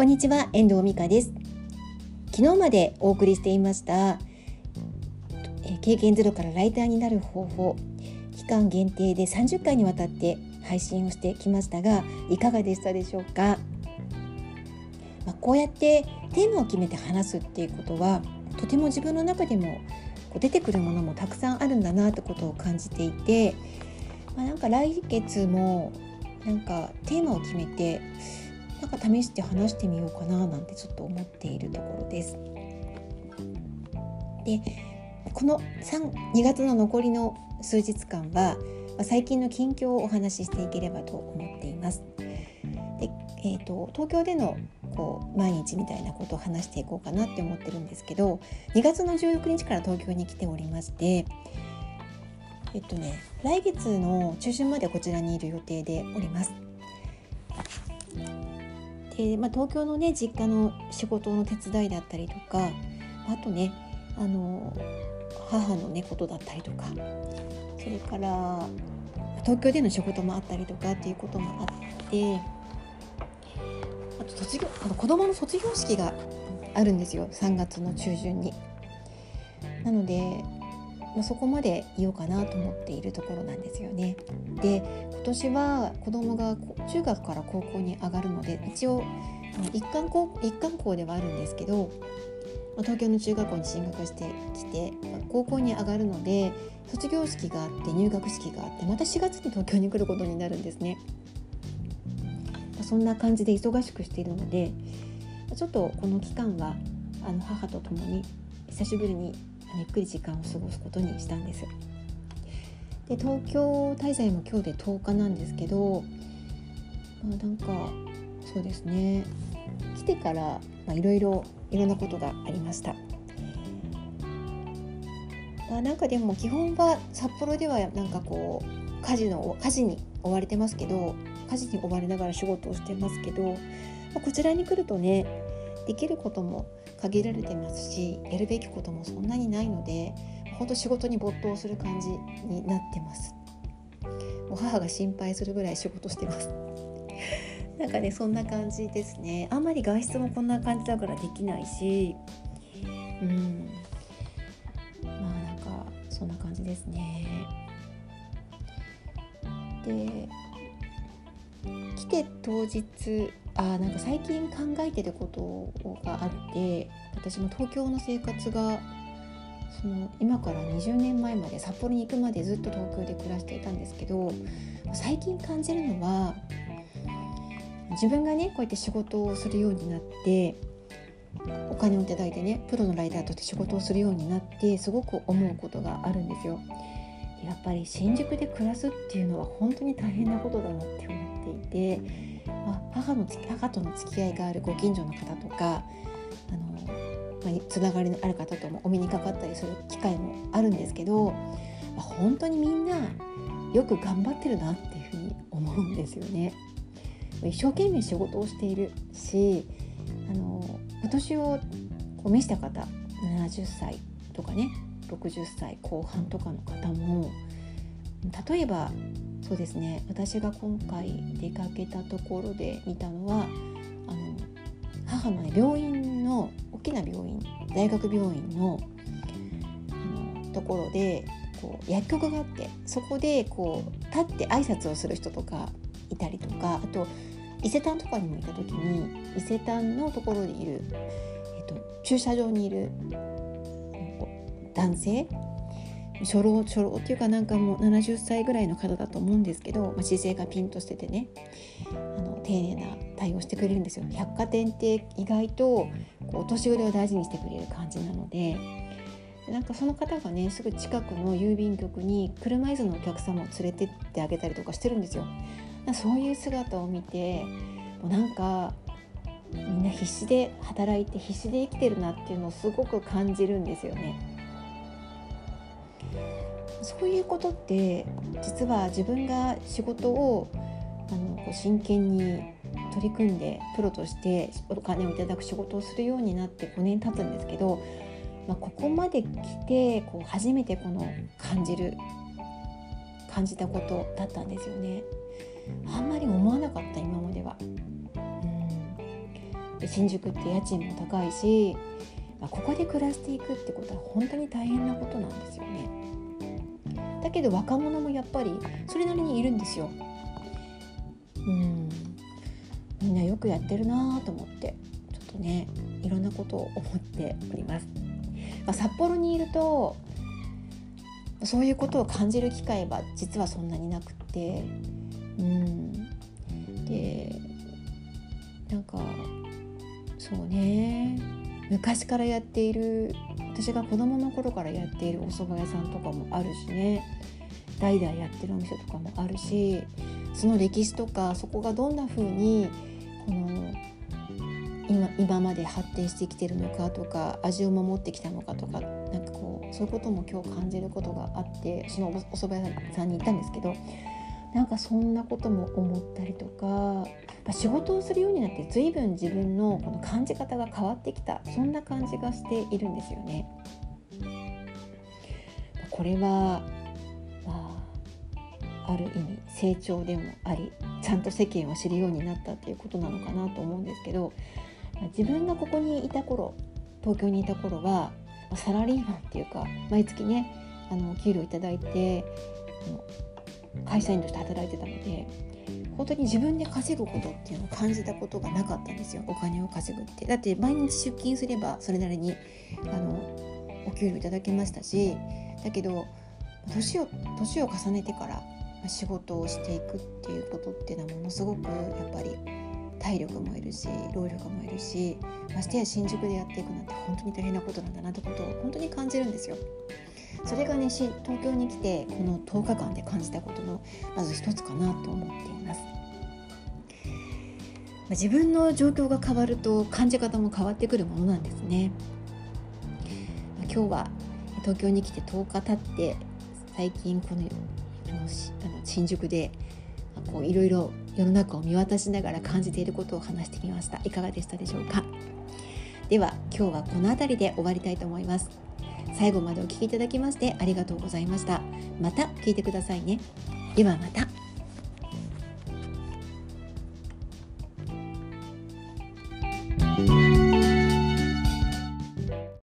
こんにちは遠藤美香です。昨日までお送りしていました経験ゼロからライターになる方法期間限定で30回にわたって配信をしてきましたがいかがでしたでしょうか、まあ、こうやってテーマを決めて話すっていうことはとても自分の中でも出てくるものもたくさんあるんだなってことを感じていて、まあ、なんか来月もなんかテーマを決めてなんか試して話してみようかななんてちょっと思っているところです。でこの3 2月の残りの数日間は最近の近況をお話ししていければと思っています。でえーと、東京でのこう毎日みたいなことを話していこうかなって思ってるんですけど2月の16日から東京に来ておりましてえっとね来月の中旬までこちらにいる予定でおります。で、まあ、東京のね実家の仕事の手伝いだったりとかあとねあの母のねことだったりとかそれから東京での仕事もあったりとかっていうこともあってあと卒業あの子供の卒業式があるんですよ3月の中旬に。なので、まあ、そこまでいようかなと思っているところなんですよね。で今年は子供が中学から高校に上がるので一応一貫校一貫校ではあるんですけど東京の中学校に進学してきて高校に上がるので卒業式があって入学式があってまた4月に東京に来ることになるんですね。そんな感じで忙しくしているのでちょっとこの期間はあの母と共に久しぶりにゆっくり時間を過ごすことにしたんです。で東京滞在も今日で10日なんですけど、まあ、なんかそうですね来てからいろいろいろんなことがありました。あなんかでも基本は札幌ではなんかこう家事の家事に追われてますけど家事に追われながら仕事をしてますけど、まあ、こちらに来るとねできることも限られてますしやるべきこともそんなにないので本当仕事に没頭する感じになってます。もう母が心配するぐらい仕事してます。なんかねそんな感じですね。あんまり外出もこんな感じだからできないしうん。まあなんかそんな感じですね。で来て当日あなんか最近考えてることがあって私も東京の生活がその今から20年前まで札幌に行くまでずっと東京で暮らしていたんですけど最近感じるのは自分がねこうやって仕事をするようになってお金をいただいてねプロのライターとして仕事をするようになってすごく思うことがあるんですよ。やっぱり新宿で暮らすっていうのは本当に大変なことだなって思っていて、まあ、母の母との付き合いがあるご近所の方とかあの、まあ、つながりのある方ともお目にかかったりする機会もあるんですけど、まあ、本当にみんなよく頑張ってるなっていうふうに思うんですよね。一生懸命仕事をしているしあのお年をこう召した方70歳とかね60歳後半とかの方も例えばそうですね。私が今回出かけたところで見たのはあの母の、ね、病院の大きな病院大学病院のあのところでこう薬局があってそこでこう立って挨拶をする人とかいたりとかあと伊勢丹とかにもいた時に伊勢丹のところにいる、えっと、駐車場にいる男性初老初老っていうかなんかもう70歳ぐらいの方だと思うんですけど、まあ、姿勢がピンとしててねあの丁寧な対応してくれるんですよ百貨店って意外とこうお年寄りを大事にしてくれる感じなのでなんかその方がねすぐ近くの郵便局に車椅子のお客様を連れてってあげたりとかしてるんですよ。そういう姿を見てもうなんかみんな必死で働いて必死で生きてるなっていうのをすごく感じるんですよね。そういうことって実は自分が仕事をあの真剣に取り組んでプロとしてお金をいただく仕事をするようになって5年経つんですけど、まあ、ここまで来てこう初めてこの感じる感じたことだったんですよね。あんまり思わなかった今までは。うん新宿って家賃も高いし、まあ、ここで暮らしていくってことは本当に大変なことなんですよね。だけど若者もやっぱりそれなりにいるんですよ。うんみんなよくやってるなと思ってちょっとねいろんなことを思っております。まあ、札幌にいるとそういうことを感じる機会は実はそんなになくてうんでなんかそうね昔からやっている私が子供の頃からやっているお蕎麦屋さんとかもあるしね。代々やってるお店とかもあるしその歴史とかそこがどんな風にこの今今まで発展してきてるのかとか味を守ってきたのかとかなんかこうそういうことも今日感じることがあってそのお蕎麦屋さんに行ったんですけどなんかそんなことも思ったりとかま仕事をするようになって随分自分のこの感じ方が変わってきたそんな感じがしているんですよね。これは、まあ、ある意味成長でもありちゃんと世間を知るようになったっていうことなのかなと思うんですけど自分がここにいた頃東京にいた頃はサラリーマンっていうか毎月ねあの給料頂いて会社員として働いてたので本当に自分で稼ぐことっていうのを感じたことがなかったんですよお金を稼ぐってだって毎日出勤すればそれなりにあのお給料いただけましたしだけど年を年を重ねてから仕事をしていくっていうことっていうのはものすごくやっぱり体力もいるし労力もいるしましてや新宿でやっていくなんて本当に大変なことなんだなってことを本当に感じるんですよ。それがね東京に来てこの10日間で感じたことのまず一つかなと思っています。自分の状況が変わると感じ方も変わってくるものなんですね。今日は東京に来て10日経って最近このあの新宿でこういろいろ世の中を見渡しながら感じていることを話してみましたいかがでしたでしょうか？では今日はこの辺りで終わりたいと思います最後までお聴きいただきましてありがとうございました。また聞いてくださいね。ではまた。